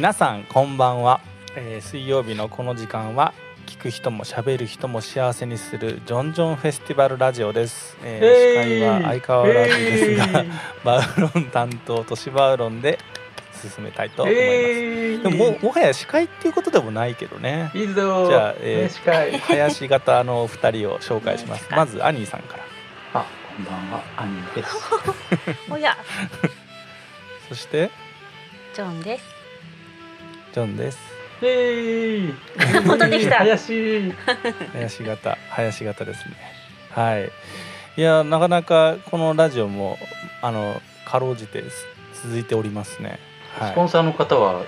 皆さんこんばんは、えー水曜日のこの時間は聞く人も喋る人も幸せにするジョンジョンフェスティバルラジオです、えー司会は相変わらずですが、バウロン担当都市バウロンで進めたいと思います、えでもももはや司会っていうことでもないけどね。いいぞ。じゃあえー司会林型の2人を紹介します。まずアニーさんから。あこんばんは。アニーです。おや、そして？ジョンです。ジョンです。イエーイ。戻ってきた。林林型。林型ですね。はい。いやなかなかこのラジオもあのかろうじて続いておりますね。はい。スポンサーの方は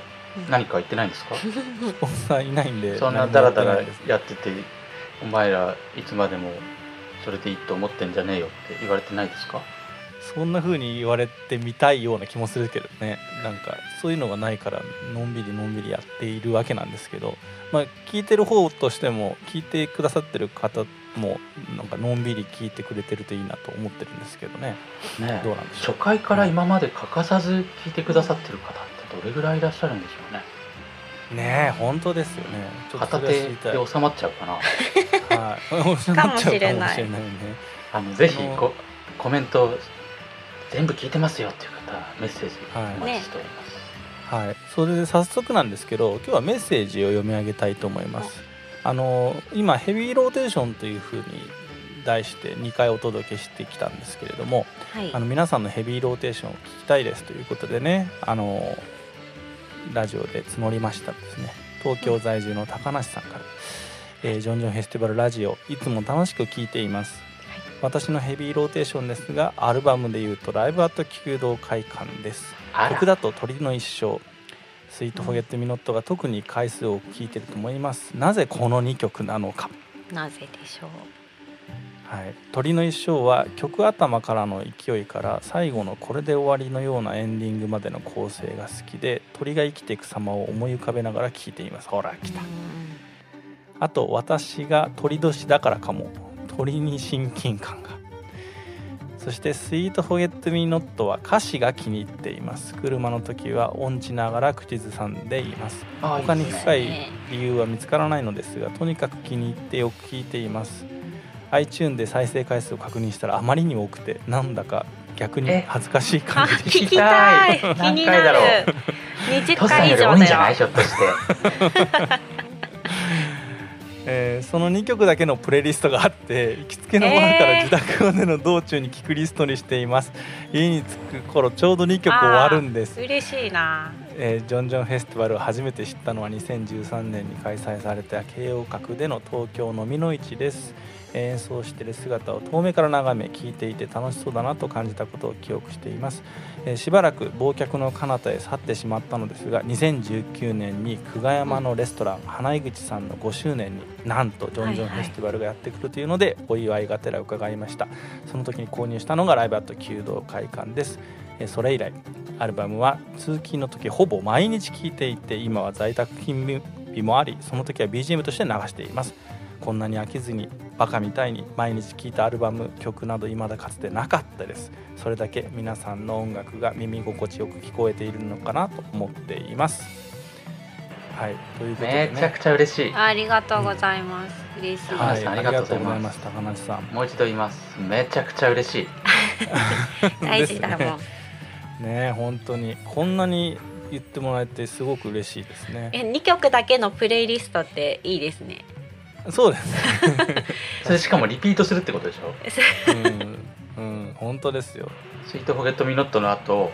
何か言ってないんですか？スポンサーいないんでそんなダラダラ何もやってないです。やっててお前らいつまでもそれでいいと思ってんじゃねえよって言われてないですか？そんな風に言われてみたいような気もするけどね。なんかそういうのがないからのんびりのんびりやっているわけなんですけど、まあ、聞いてる方としても聞いてくださってる方もなんかのんびり聞いてくれてるといいなと思ってるんですけどね。ねどうなんでしょう？初回から今まで欠かさず聞いてくださってる方ってどれぐらいいらっしゃるんでしょうね。ねえ本当ですよね。ちょっと片手で収まっちゃうかな。はい、かもしれない。かもしれないね。あのぜひこコメント全部聞いてますよっていう方メッセージはい。お待ちしております、はい、それで早速なんですけど今日はメッセージを読み上げたいと思います。あの今ヘビーローテーションというふうに題して2回お届けしてきたんですけれどもはい。あ。の皆さんのヘビーローテーションを聞きたいですということでねあのラジオで募りましたですね。東京在住の高梨さんから、えージョンジョンフェスティバルラジオいつも楽しく聞いています私のヘビーローテーションですがアルバムでいうとライブアット弓道会館です。曲だと鳥の一生。スイートフォゲットミノットが特に回数を聞いてると思います。なぜこの2曲なのか。なぜでしょう？はい、鳥の一生は曲頭からの勢いから最後のこれで終わりのようなエンディングまでの構成が好きで鳥が生きていく様を思い浮かべながら聴いています。ほら来た。うんあと私が鳥年だからかも鳥に親近感が。そして「スイートフォゲットミーノットは歌詞が気に入っています。車の時は音痴ながら口ずさんでいます。あ他に深い理由は見つからないのですがとにかく気に入ってよく聞いています。iTune で再生回数を確認したらあまりにも多くてなんだか逆にえ？恥ずかしい感あ、じでし聞きたい。聞きたい気になる。何回だろう。二十トシさん回以上だよ。ない？ひょっとして。た、えーその2曲だけのプレイリストがあって 行きつけのバーから自宅までの道中に聴くリストにしています。家に着く頃ちょうど2曲終わるんです。嬉しいな。えージョンジョンフェスティバルを初めて知ったのは2013年に開催された慶応閣での東京飲みの市です。えー演奏している姿を遠目から眺め聴いていて楽しそうだなと感じたことを記憶しています、えーしばらく忘却の彼方へ去ってしまったのですが2019年に久我山のレストラン花井口さんの5周年になんとジョンジョンフェスティバルがやってくるというのでお祝いがてら伺いました。その時に購入したのがライブアット弓道会館です。それ以来アルバムは通勤の時ほぼ毎日聴いていて今は在宅勤務日もありその時は BGM として流しています。こんなに飽きずにバカみたいに毎日聴いたアルバム曲など未だかつてなかったです。それだけ皆さんの音楽が耳心地よく聞こえているのかなと思っています。はいということでね。めちゃくちゃ嬉しい。ありがとうございます。嬉しい。はい、ありがとうございますす高梨さん。もう一度言います。めちゃくちゃ嬉しい。大事だもん。ねね本当に。こんなに言ってもらえてすごく嬉しいですね。え、二曲だけのプレイリストっていいですね。そうですね。それしかもリピートするってことでしょ？うん、うん、本当ですよ、スイートフォゲットミノットの後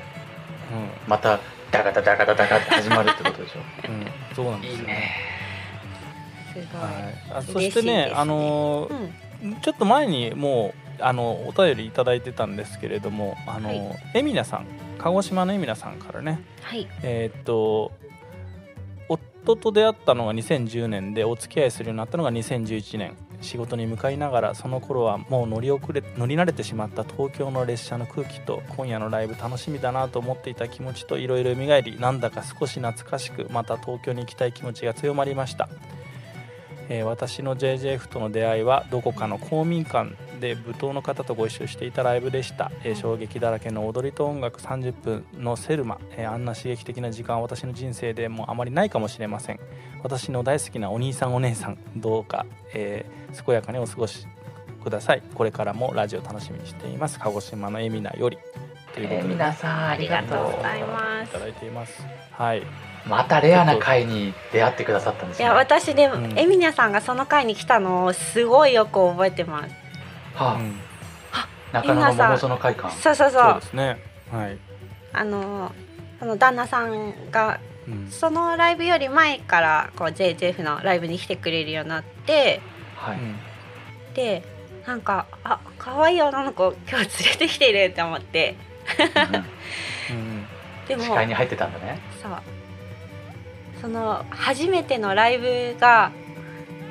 うまたダガダダガダダガって始まるってことでしょ？ん、うん、そうなんですよいいね。すごい。はい、あそ嬉してね。ねあのうん。ちょっと前にもうあのお便りいただいてたんですけれどもあの、はい。エミナさん鹿児島のエミナさんからね。はい。えーっと夫と出会ったのが2010年でお付き合いするようになったのが2011年仕事に向かいながらその頃はもう乗り遅れ乗り慣れてしまった東京の列車の空気と今夜のライブ楽しみだなと思っていた気持ちといろいろ蘇りなんだか少し懐かしくまた東京に行きたい気持ちが強まりました、えー私の JJF との出会いはどこかの公民館で舞踏の方とご一緒していたライブでした、えー衝撃だらけの踊りと音楽30分のセルマ、えーあんな刺激的な時間は私の人生でもあまりないかもしれません。私の大好きなお兄さんお姉さんどうか、えー健やかにお過ごしください。これからもラジオ楽しみにしています。鹿児島のエミナより。ということで、皆さんありがとうございます。いただいています。はいまたレアな回に出会ってくださったんですね。いや私でも、うん。エミニャさんがその回に来たのをすごいよく覚えてます。はあ。うん。中野の桃園会館そうそうそう。そうですね。はい、あのその旦那さんがうん。そのライブより前からこう JJF のライブに来てくれるようになってはい、でなんかあ可愛い女の子今日連れてきてるって思って。うん。う んでも視界に入ってたんだね。そうその初めてのライブが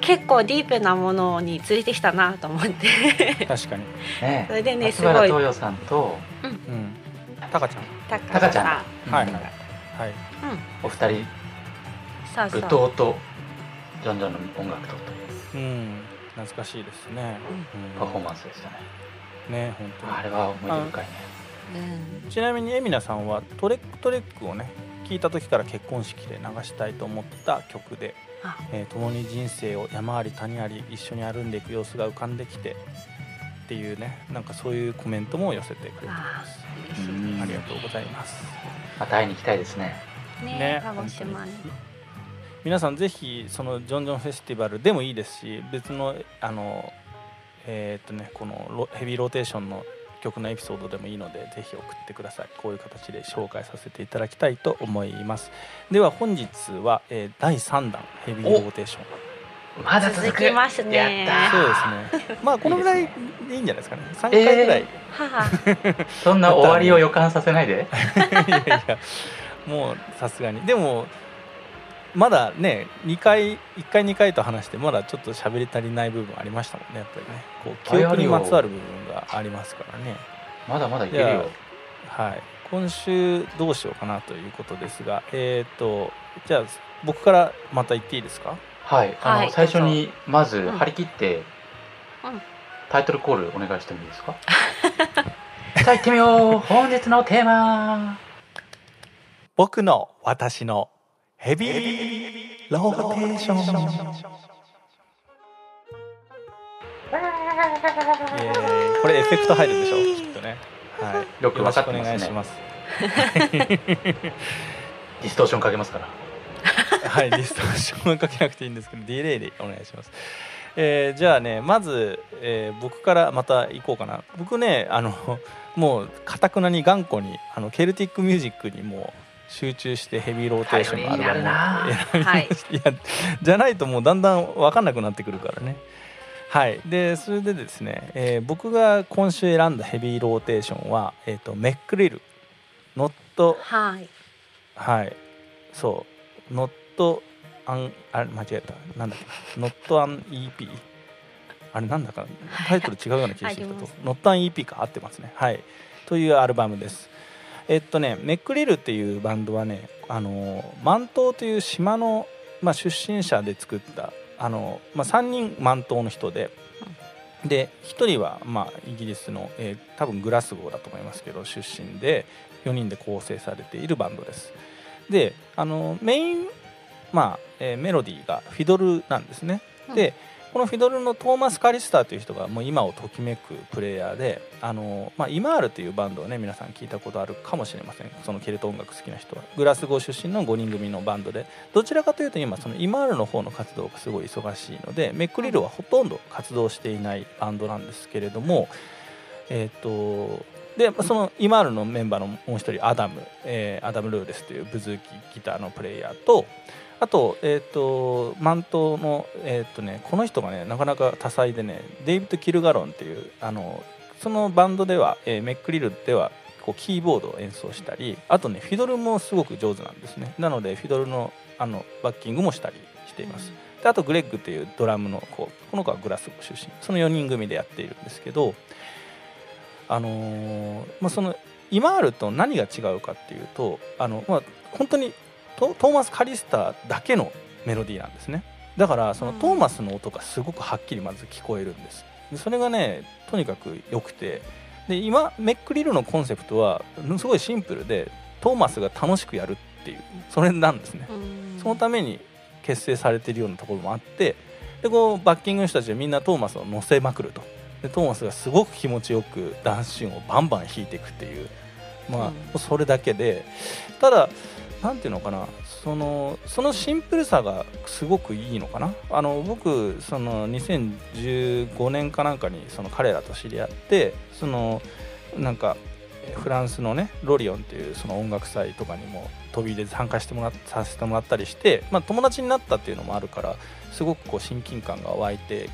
結構ディープなものに連れてきたなと思って。確かに。ねそれでね松すごい。原東洋さんとうん。タカちゃん。たタカちゃん。だはい。うん。はい。お二人。そうそう。舞踏とジョンジョンの音楽とといううん。懐かしいですね、うん。パフォーマンスでしたね、ね本当に。あれは思い出深いね。うん。ちなみにエミナさんはトレックトレックをね聞いた時から結婚式で流したいと思った曲であ、えー共に人生を山あり谷あり一緒に歩んでいく様子が浮かんできてっていうねなんかそういうコメントも寄せてくれています。ありがとうございます。また会いに行きたいですね。ねね。鹿児島に。皆さんぜひそのジョンジョンフェスティバルでもいいですし別のあのえーっとねこのロヘビーローテーションの曲のエピソードでもいいのでぜひ送ってください。こういう形で紹介させていただきたいと思います。では本日は、えー第3弾ヘビーローテーション。まだ続きますね。やったそうですね。まあこのぐらいでいいんじゃないですかね。3回ぐらい、母。そんな終わりを予感させないで。いやいや。もうさすがに。でもまだね2回1回2回と話してまだちょっと喋り足りない部分ありましたもんねやっぱりね。こう記憶にまつわる部分がありますからね。まだまだいけるよ。はい。今週どうしようかなということですがえっ、とじゃあ僕からまた言っていいですか？はい。あの、はい。最初にまずうん。張り切って、うん。タイトルコールお願いしてもいいですか？じゃあ行ってみよう。本日のテーマ。僕の私のヘビーローテーション。これエフェクト入るでしょ？きっとね。はい。よくわかってますね。しくお願いします。ディストーションかけますから。はいディストーションはかけなくていいんですけどディレイでお願いします。えーじゃあねまず、えー僕からまた行こうかな。僕ねあのもうかたくなに頑固にあのケルティックミュージックにもう集中してヘビーローテーションのアルバムを選び じゃないともうだんだん分かんなくなってくるからね。はい。でそれでですね、えー僕が今週選んだヘビーローテーションは、えー、とメックリル。ノットはい。はい。そう。ノットアンあれ間違えた。なんだっけ？ノットアン EP あれなんだかな？タイトル違うような気がしてきたと。ノットアン EP か？合ってますね。はい。というアルバムですえっとねメックリルっていうバンドはねあのマントという島の、まあ、出身者で作ったあの、まあ、3人マントの人でで1人は、まあ、イギリスの、えー多分グラスゴーだと思いますけど出身で4人で構成されているバンドです。であのメイン、まあえーメロディーがフィドルなんですね、でこのフィドルのトーマス・カリスターという人がもう今をときめくプレイヤーであの、まあ、イマールというバンドをね皆さん聞いたことあるかもしれません。そのケルト音楽好きな人は。グラスゴー出身の5人組のバンドでどちらかというと今そのイマールの方の活動がすごい忙しいのでメックリルはほとんど活動していないバンドなんですけれどもえっ、とでそのイマールのメンバーのもう一人アダム、えーアダム・ローズというブズーキギターのプレイヤーとあと,、えー、とマントの、えーとね、この人がねなかなか多彩でねデイビッド・キルガロンっていうあのそのバンドでは、えーメックリルではこうキーボードを演奏したりあとねフィドルもすごく上手なんですね。なのでフィドルのあのバッキングもしたりしています、であとグレッグっていうドラムの子この子はグラスゴ出身。その4人組でやっているんですけどあのーまあ、そのイマールと何が違うかっていうとあの、まあ、本当にトトーマス・カリスターだけのメロディーなんですね。だからそのうん。トーマスの音がすごくはっきりまず聞こえるんです。でそれがねとにかく良くて。で今メックリルのコンセプトはすごいシンプルでトーマスが楽しくやるっていうそれなんですね。うん。そのために結成されてるようなところもあってでこうバッキングの人たちはみんなトーマスを乗せまくると。でトーマスがすごく気持ちよくダンスシーンをバンバン弾いていくっていう。まあ、それだけでただなんていうのかなそのそのシンプルさがすごくいいのかな。あの僕その2015年かなんかにその彼らと知り合ってそのなんかフランスのねロリオンっていうその音楽祭とかにも飛び入れ参加してもらっさせてもらったりして、まあ、友達になったっていうのもあるからすごくこう親近感が湧いて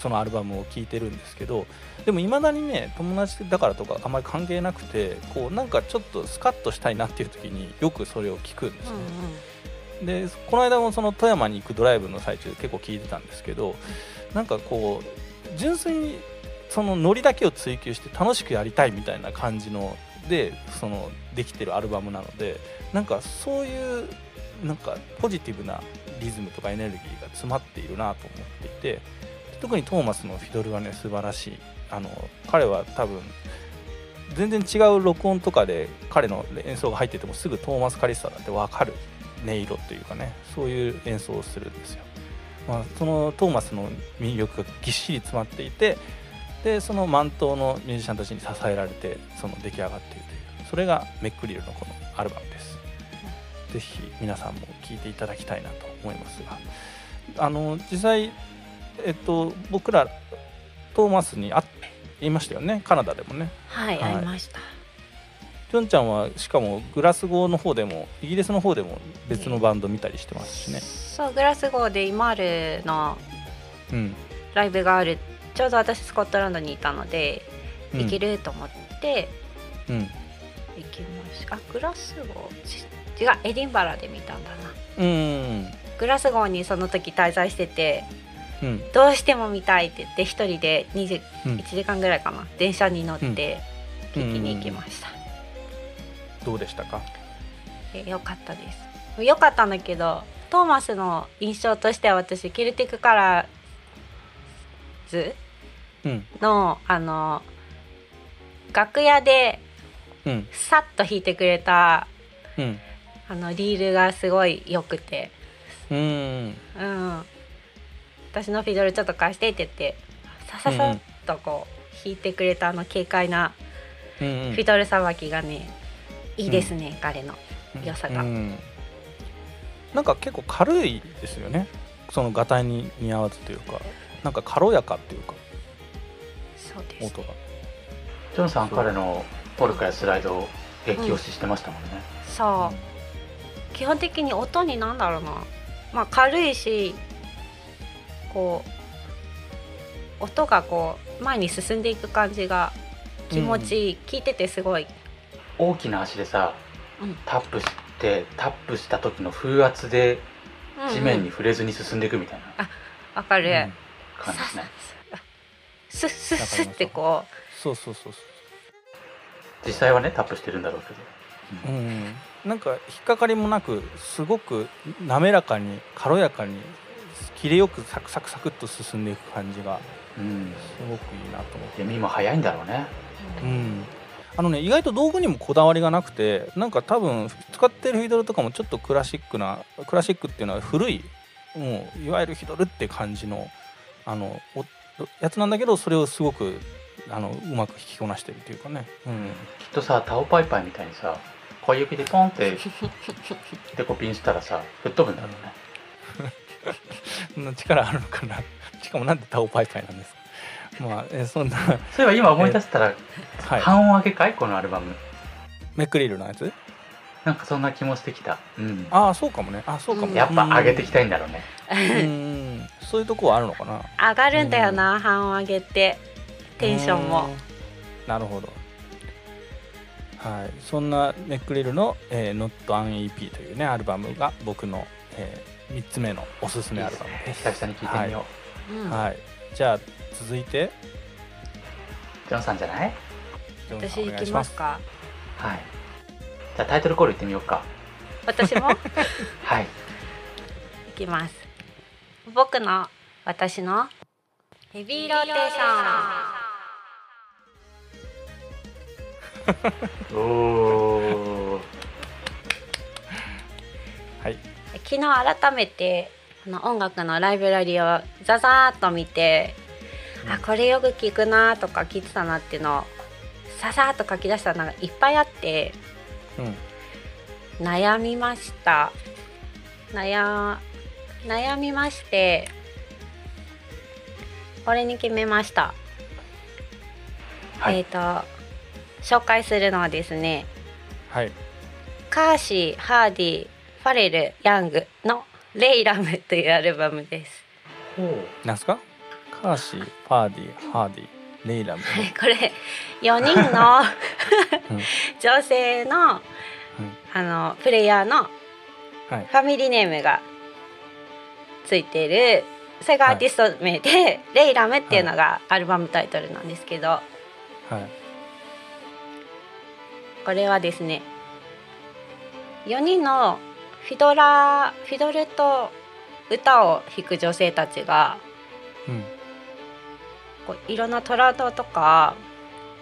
そのアルバムを聴いてるんですけどでもいまだにね友達だからとかあんまり関係なくてこうなんかちょっとスカッとしたいなっていう時によくそれを聞くんですうんね、でこの間もその富山に行くドライブの最中結構聞いてたんですけどなんかこう純粋にそのノリだけを追求して楽しくやりたいみたいな感じのでそのできてるアルバムなのでなんかそういうなんかポジティブなリズムとかエネルギーが詰まっているなと思っていて特にトーマスのフィドルはね素晴らしい。あの彼は多分全然違う録音とかで彼の演奏が入っててもすぐトーマス・カリスタだって分かる音色というかねそういう演奏をするんですよ、まあ、そのトーマスの魅力がぎっしり詰まっていてでその満頭のミュージシャンたちに支えられてその出来上がっているというそれがメックリルのこのアルバムです。ぜひ皆さんも聴いていただきたいなと思いますがあの実際えっと僕らトーマスに会いましたよね。カナダでもね。はい、はい。ありました。ぴょんちゃんはしかもグラスゴーの方でもイギリスの方でも別のバンド見たりしてますしね。そうグラスゴーでイマールのうん、ライブがある。ちょうど私スコットランドにいたので、うん、行けると思ってうん。行きました。あグラスゴー？ち違うエディンバラで見たんだな。うん。グラスゴーにその時滞在しててうん。どうしても見たいって言って一人で20うん。1時間ぐらいかな。電車に乗ってうん。聞きに行きました、どうでしたか？えよかったです。よかったんだけどトーマスの印象としては私キルティックカラーズうん。のあの楽屋でうん。さっと弾いてくれたうん。あのリールがすごい良くて。うん。うん私のフィドルちょっと貸してって言ってさささっとこう弾いてくれたあの軽快なうんフィドルさばきがねいいですね、彼の良さが。うん。なんか結構軽いですよね。そのガタイに似合わずというか。なんか軽やかっていうか。そうです。音が。ジョンさん彼のポルカやスライドを激推ししてましたもんね、そう。基本的に音になんだろうな。まあ軽いしこう音がこう前に進んでいく感じが気持ちいい、聞いててすごい。大きな足でさ、うん。タップしてタップした時の風圧で地面にうん触れずに進んでいくみたいなわかる、うん。感じですね、スッスッスッってこそうそうそうそ実際はねタップしてるんだろうけど、ううん。なんか引っかかりもなくすごく滑らかに軽やかに切れよくサクサクサクっと進んでいく感じがうん、すごくいいなと思って。弓も速いんだろうね。う、うん、あのね意外と道具にもこだわりがなくてなんか多分使ってるフィドルとかもちょっとクラシックなクラシックっていうのは古いもういわゆるフィドルって感じのあのおやつなんだけどそれをすごくあのうまく弾きこなしてるっていうかね、うん、きっとさタオパイパイみたいにさ小指でポンってデコピンしたらさ吹っ飛ぶんだろうね 力あるのかな。しかもなんでタオパイパイなんですか。まあえそんな、そういえば今思い出したら、はい、半音上げかい？このアルバム。メクリルのやつ？なんかそんな気もしてきた。うん。ああそうかもね。あそうかも、うん。やっぱ上げていきたいんだろうね。うん。うん。そういうとこはあるのかな。上がるんだよな、半音上げて。テンションも。うん。なるほど。はい。そんなメックリルの「えー、Not an EP」というねアルバムが僕の、え3つ目のおすすめアルバムです久々に聞いてみよう、うん。はい。じゃあ続いて。ジョンさんじゃない？ジョンさ私行きんお願いします。ますかはい。じゃあタイトルコールいってみようか。私も？はい。いきます。僕の私の？ヘビーローテーション。おお昨日改めてこの音楽のライブラリをザザーっと見て、あこれよく聞くなとか聞いてたなっていうのをささーっと書き出したのがいっぱいあってうん。悩みました。悩悩みましてこれに決めました、はい。えっ、と紹介するのはですねはい。カーシー、ハーディ、ファレル、ヤングのレイラムというアルバムです。なんすか？カーシーファーディハーディレイラム。これ4人のうん。女性のうん。あのプレイヤーのはい。ファミリーネームがついてるそれがアーティスト名で、レイラムっていうのがアルバムタイトルなんですけど。はい。これはですね4人のフィドラーフィドルと歌を弾く女性たちがうん。こういろんなトラウドとか、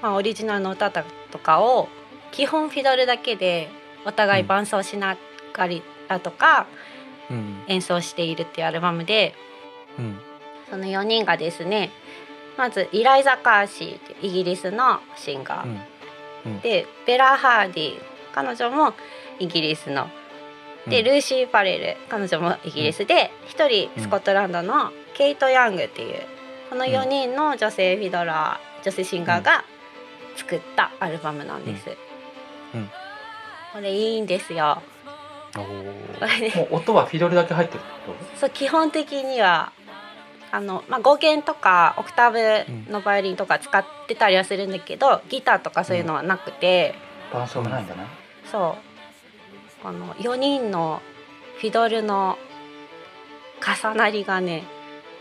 まあ、オリジナルの歌とかを基本フィドルだけでお互い伴奏しながりだとかうん。演奏しているっていうアルバムでうん。その4人がですねまずイライザ・カーシーイギリスのシンガー、うん。でベラ・ハーディ彼女もイギリスので、うん。ルーシー・パレル彼女もイギリスで一、人スコットランドのケイト・ヤングっていうこの4人の女性フィドラー女性シンガーが作ったアルバムなんです。これいいんですよ。もう音はフィドルだけ入ってるってこそう基本的にはあの、まあ、語源とかオクターブのバイオリンとか使ってたりはするんだけどギターとかそういうのはなくて、と伴奏がないんだね、そうこの4人のフィドルの重なりがね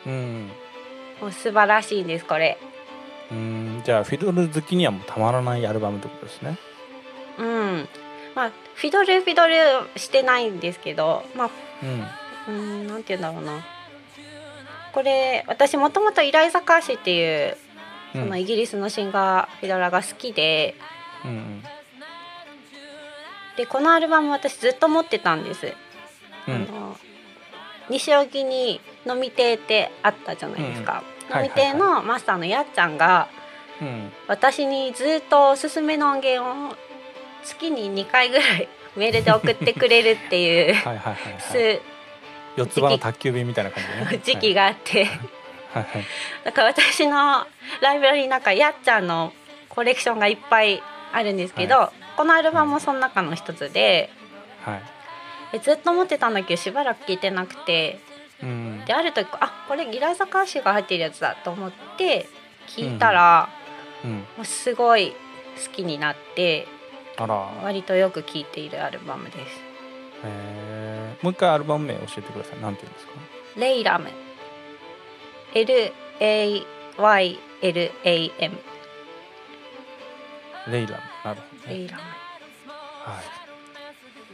うん。もう素晴らしいんですこれ。うん。じゃあフィドル好きにはもうたまらないアルバムってことですね。うん。まあフィドルフィドルしてないんですけどまあうん。うんなんて言うんだろうな。これ私もともとイライザ・カーシーっていううん。そのイギリスのシンガーフィドラが好きでうんでこのアルバム私ずっと持ってたんです。うん。あの西荻に飲み亭ってあったじゃないですか、うん。うん飲み亭のマスターのやっちゃんがうん。私にずっとおすすめの音源を月に2回ぐらいメールで送ってくれるっていう はいはいはいはい。す四つ葉の宅急便みたいな感じね。時期があって、はい。はいだから私のライブラリーの中やっちゃんのコレクションがいっぱいあるんですけど、このアルバムもその中の一つではい。えずっと持ってたんだけどしばらく聞いてなくてうん。である時あこれギラザカーシーが入ってるやつだと思って聞いたら、うん。もうすごい好きになってあら。割とよく聴いているアルバムです。えー。もう一回アルバム名教えてください。なんて言うんですか？レイラム。L-A-Y-L-A-M レイラム。なるほどねレイラムは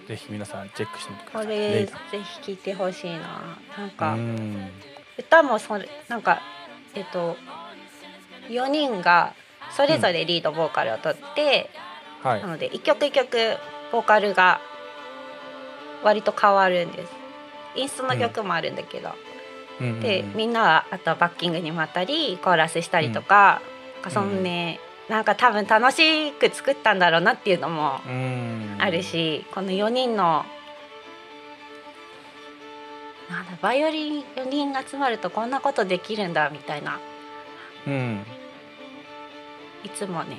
い。ぜひ皆さんチェックしてみてくだこさい。レれぜひ聴いてほしいな。なんムかうん。歌もそれなんかえっと4人がそれぞれリードボーカルを取って、はい。なので一曲一曲ボーカルが割と変わるんです。インストの曲もあるんだけど、うん。うんうんでみんなはあとバッキングにもあったりコーラスしたりとか,、なんかそんね、なんか多分楽しく作ったんだろうなっていうのもうん。あるし、この4人のなんだバイオリン4人集まるとこんなことできるんだみたいな。うん。いつもね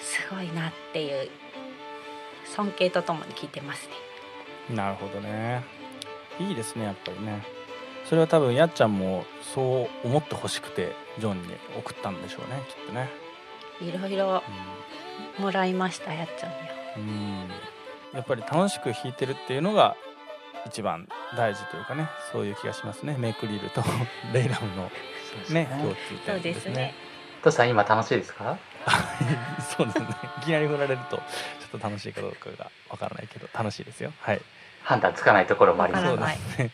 すごいなっていう尊敬とともに聞いてますね。なるほどね。いいですねやっぱりね。それは多分やっちゃんもそう思ってほしくてジョンに送ったんでしょうねきっとねいろいろもらいましたやっちゃんには。うん、うんやっぱり楽しく弾いてるっていうのが一番大事というかねそういう気がしますね。メイクリルと レイラムのね。共通点ですね。ですね。トシさん今楽しいですか？そうですね。いきなり振られるとちょっと楽しいかどうかがわからないけど楽しいですよ。はい。判断つかないところもあります。ね。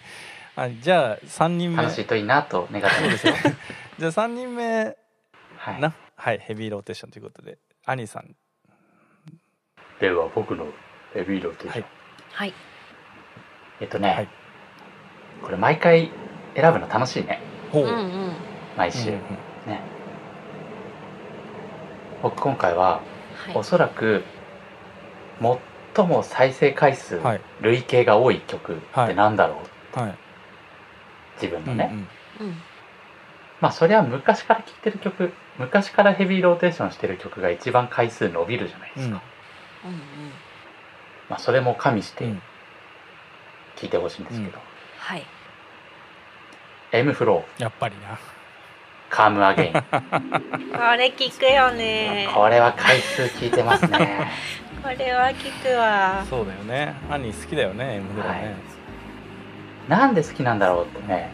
あ じゃあ3人目。楽しいといいなと願ってます。そうですよ。じゃあ3人目はい、なはいヘビーローテーションということでアニーさん。では僕のヘビーローテーション、はい。はい。えっとね、はい。これ毎回選ぶの楽しいね。ほう。んうん。毎週、うんうんね。僕今回ははい。おそらく最も再生回数、はい。累計が多い曲ってなんだろう、はい。自分うんのね、うんうん。まあそれは昔から聴いてる曲昔からヘビーローテーションしてる曲が一番回数伸びるじゃないですか、うんうん。うんまあそれも加味してうん。聴いてほしいんですけど、はい。M フロー。やっぱりな。カムアゲインこれ聞くよね。これは回数聞いてますね。これは聞くわ。そうだよね。アニー好きだよね M フローね、なんで好きなんだろうってね。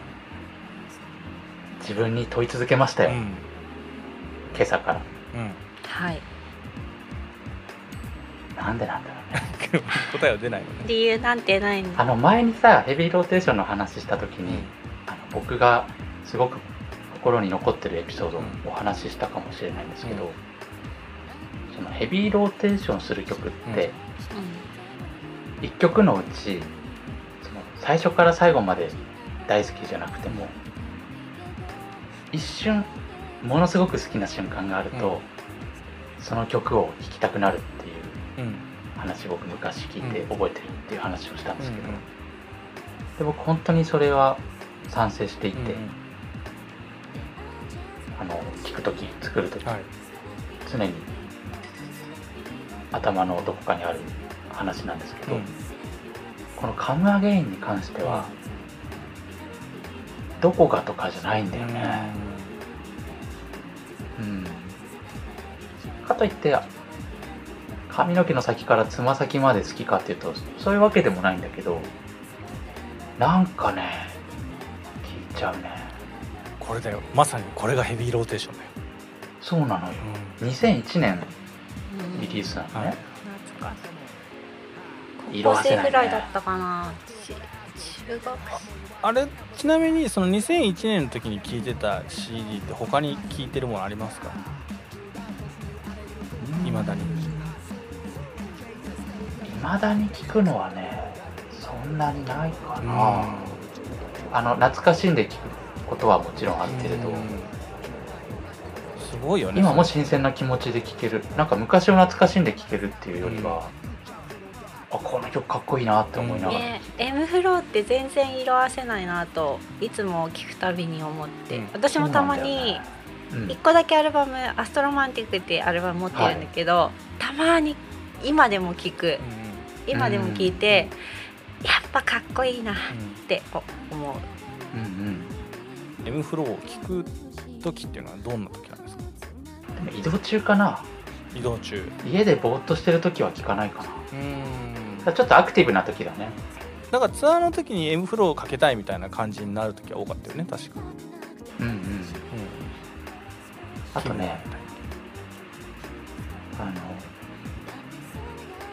自分に問い続けましたよ、うん今朝から。うん。はい。なんでなんだろうね。答えは出ないのね。理由なんてないの？あの前にさヘビーローテーションの話した時に、あの僕がすごく心に残ってるエピソードをお話ししたかもしれないんですけど、うん。そのヘビーローテーションする曲って、う1曲のうちその最初から最後まで大好きじゃなくても一瞬ものすごく好きな瞬間があると、その曲を弾きたくなるっていううん。話僕昔聞いてうん。覚えてるっていう話をしたんですけど、うんで僕本当にそれは賛成していて、うんあの聴く時作る時、はい。常に頭のどこかにある話なんですけど、うん。この「カムアゲイン」に関しては、どこがとかじゃないんだよね、うん。かといって髪の毛の先からつま先まで好きかっていうとそういうわけでもないんだけどなんかね聞いちゃうね。これだよ。まさにこれがヘビーローテーションだよ、そうなのよ。うん。2001年ん。リリースなのね、はい懐かしい。高校色褪せないね。生ぐらいだったかなち中学あれちなみにその2001年の時に聴いてた CD って他に聴いてるものありますか？いまだに。未だに聞くのはねそんなにないかな、あの懐かしんで聞くことはもちろんあるけれど、うん。すごいよね今も新鮮な気持ちで聴ける。なんか昔を懐かしんで聴けるっていうよりは、あこの曲かっこいいなって思いながら、ね M フローって全然色あせないなといつも聞くたびに思って、うん。私もたまにうん1個だけアルバム「アストロマンティック」っていうアルバム持ってるんだけど、たまに今でも聞く。うん今でも聞いて、やっぱかっこいいなっうん。てお思う。うんうん。うん M フローを聴く時っていうのはどんな時なんですか？でも移動中かな移動中。家でぼーっとしてる時は聴かないかな。うん。らちょっとアクティブな時だね。なんかツアーの時に M フローをかけたいみたいな感じになる時は多かったよね確か。うんうん。うん。あとねあの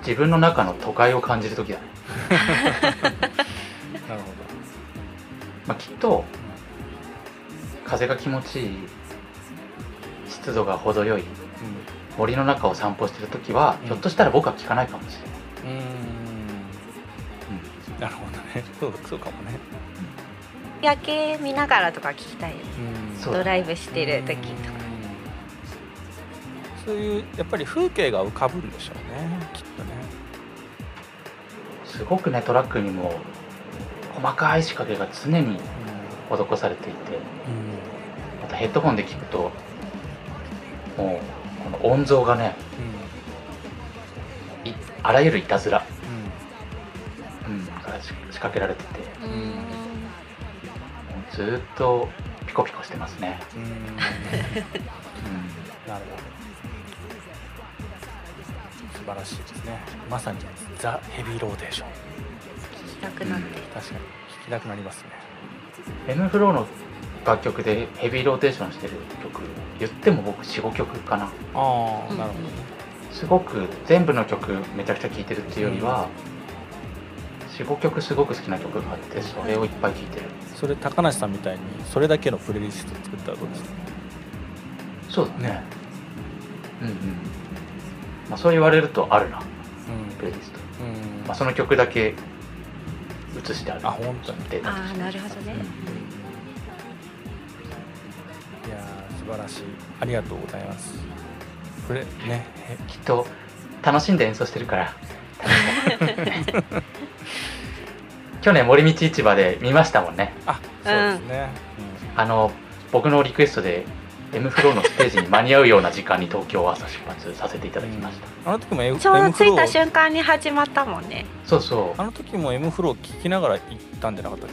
自分の中の都会を感じる時だね、なるほまあ、きっと風が気持ちいい湿度が程よいど森の中を散歩してる時は、うん。ひょっとしたら僕は聞かないかもしれない、うん。うんなるほどね。そうそうかもね。夜景見ながらとか聞きたいよね。うん。そうドライブしてる時とか。そういうやっぱり風景が浮かぶんでしょうね。きっとね。すごくねトラックにも細かい仕掛けが常に施されていて。うん。またヘッドホンで聞くともうこの音像がねいあらゆるいたずら、うん、がし仕掛けられてて。うん。うんもうずーっとピコピコしてますね、うん。うん。うん、なるほど。素晴らしいですね。まさにザ・ヘビーローテーション。聞きたくなって確かに。聞きたくなりますね。M フローの楽曲でヘビーローテーションしてる曲。言っても僕45曲かな。ああうん。なるほど。ねすごく全部の曲めちゃくちゃ聴いてるっていうよりは45曲すごく好きな曲があってそれをいっぱい聴いてる。それ高梨さんみたいにそれだけのプレイリスト作ったらどうですか？そうだね。ね。うんうん。まあそう言われるとあるな。うん。プレイリスト、うん。まあ、その曲だけ映してある。あ本当に。データとあてなるほどね、いや素晴らしい。ありがとうございます。これねえ きっと楽しんで演奏してるから。去年森道市場で見ましたもんね。あそうですね、あの僕のリクエストで M フローのステージに間に合うような時間に東京を朝出発させていただきました、あの時も M ちょうど着いたフロー瞬間に始まったもんね。そうそう。あの時も M フロー聞きながら行ったんじゃなかったっ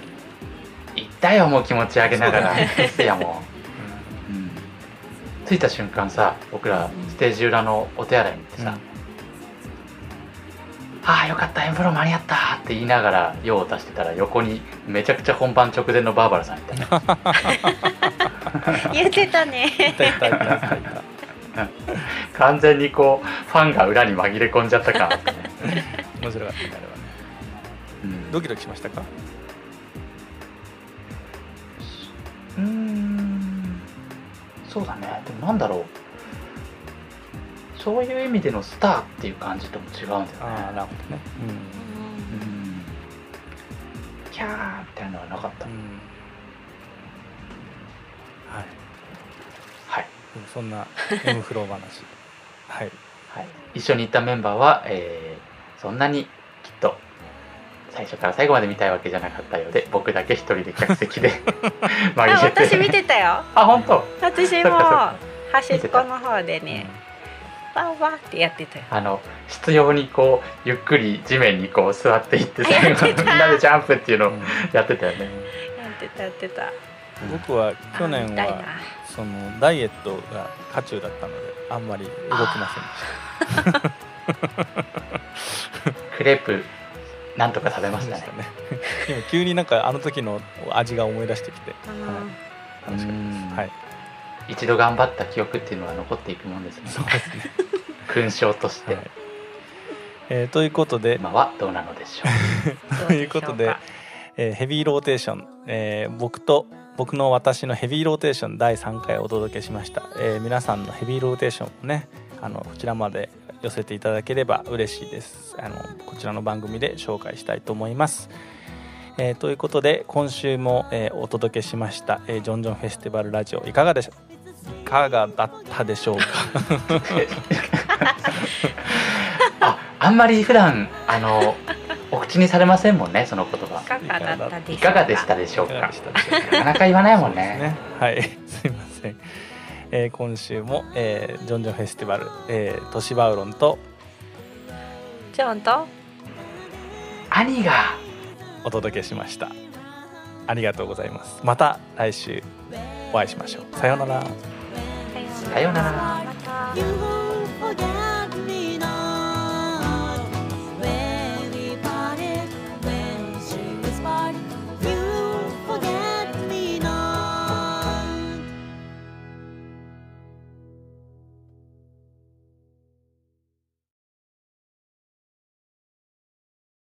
け、行ったよもう気持ち上げながら。ね。ですやもう、うん、着いた瞬間さ僕らステージ裏のお手洗いに行ってさ「ああよかった M フロー間に合った!」って言いながら用を足してたら横にめちゃくちゃ本番直前のバーバラさんいたね。言ってたね。完全にこうファンが裏に紛れ込んじゃった感。あったね、面白かったねあれはね。うん。ドキドキしましたか？うーんそうだね。でもなんだろう。そういう意味でのスターっていう感じとも違うんだよね。ああなるほどね。うん。キャーみたいなのはなかった、うん、うん、はい。はい、そんな M フロー話。はい。はい、一緒に行ったメンバーは、えーそんなに最初から最後まで見たいわけじゃなかったようで僕だけ一人で客席で あ私見てたよ。あ本当？私も端っこの方でねバーバーってやってたよ。あの必要にこうゆっくり地面にこう座っていって最後ってた。みんなでジャンプっていうのをうん。やってたよね、やってたやってた。僕は去年はそのダイエットが渦中だったのであんまり動きませんでした。クレープなんとか食べましたね。ね。今急になんかあの時の味が思い出してきて、うんはい、楽しかったうんです。はい。一度頑張った記憶っていうのは残っていくもんですね。そうですね、勲章として、はい。えーということで、今はどうなのでしょう。ど ということで、えーヘビーローテーション、えー僕と僕の私のヘビーローテーション第3回をお届けしました、えー皆さんのヘビーローテーションもねあのこちらまで寄せていただければ嬉しいです。あのこちらの番組で紹介したいと思います、えーということで今週も、えーお届けしました、えージョンジョンフェスティバルラジオ。いかがでしょいかがだったでしょうか？ああんまり普段あのお口にされませんもんねその言葉。いかがだったでしょうか？いかがでしたでしょうか？なかなか言わないもんそうですね。はい、すいません。えー今週も、えージョンジョンフェスティバル、えー、都市バウロンとジョンと兄がお届けしました。ありがとうございます。また来週お会いしましょう。さようなら。さようならまた「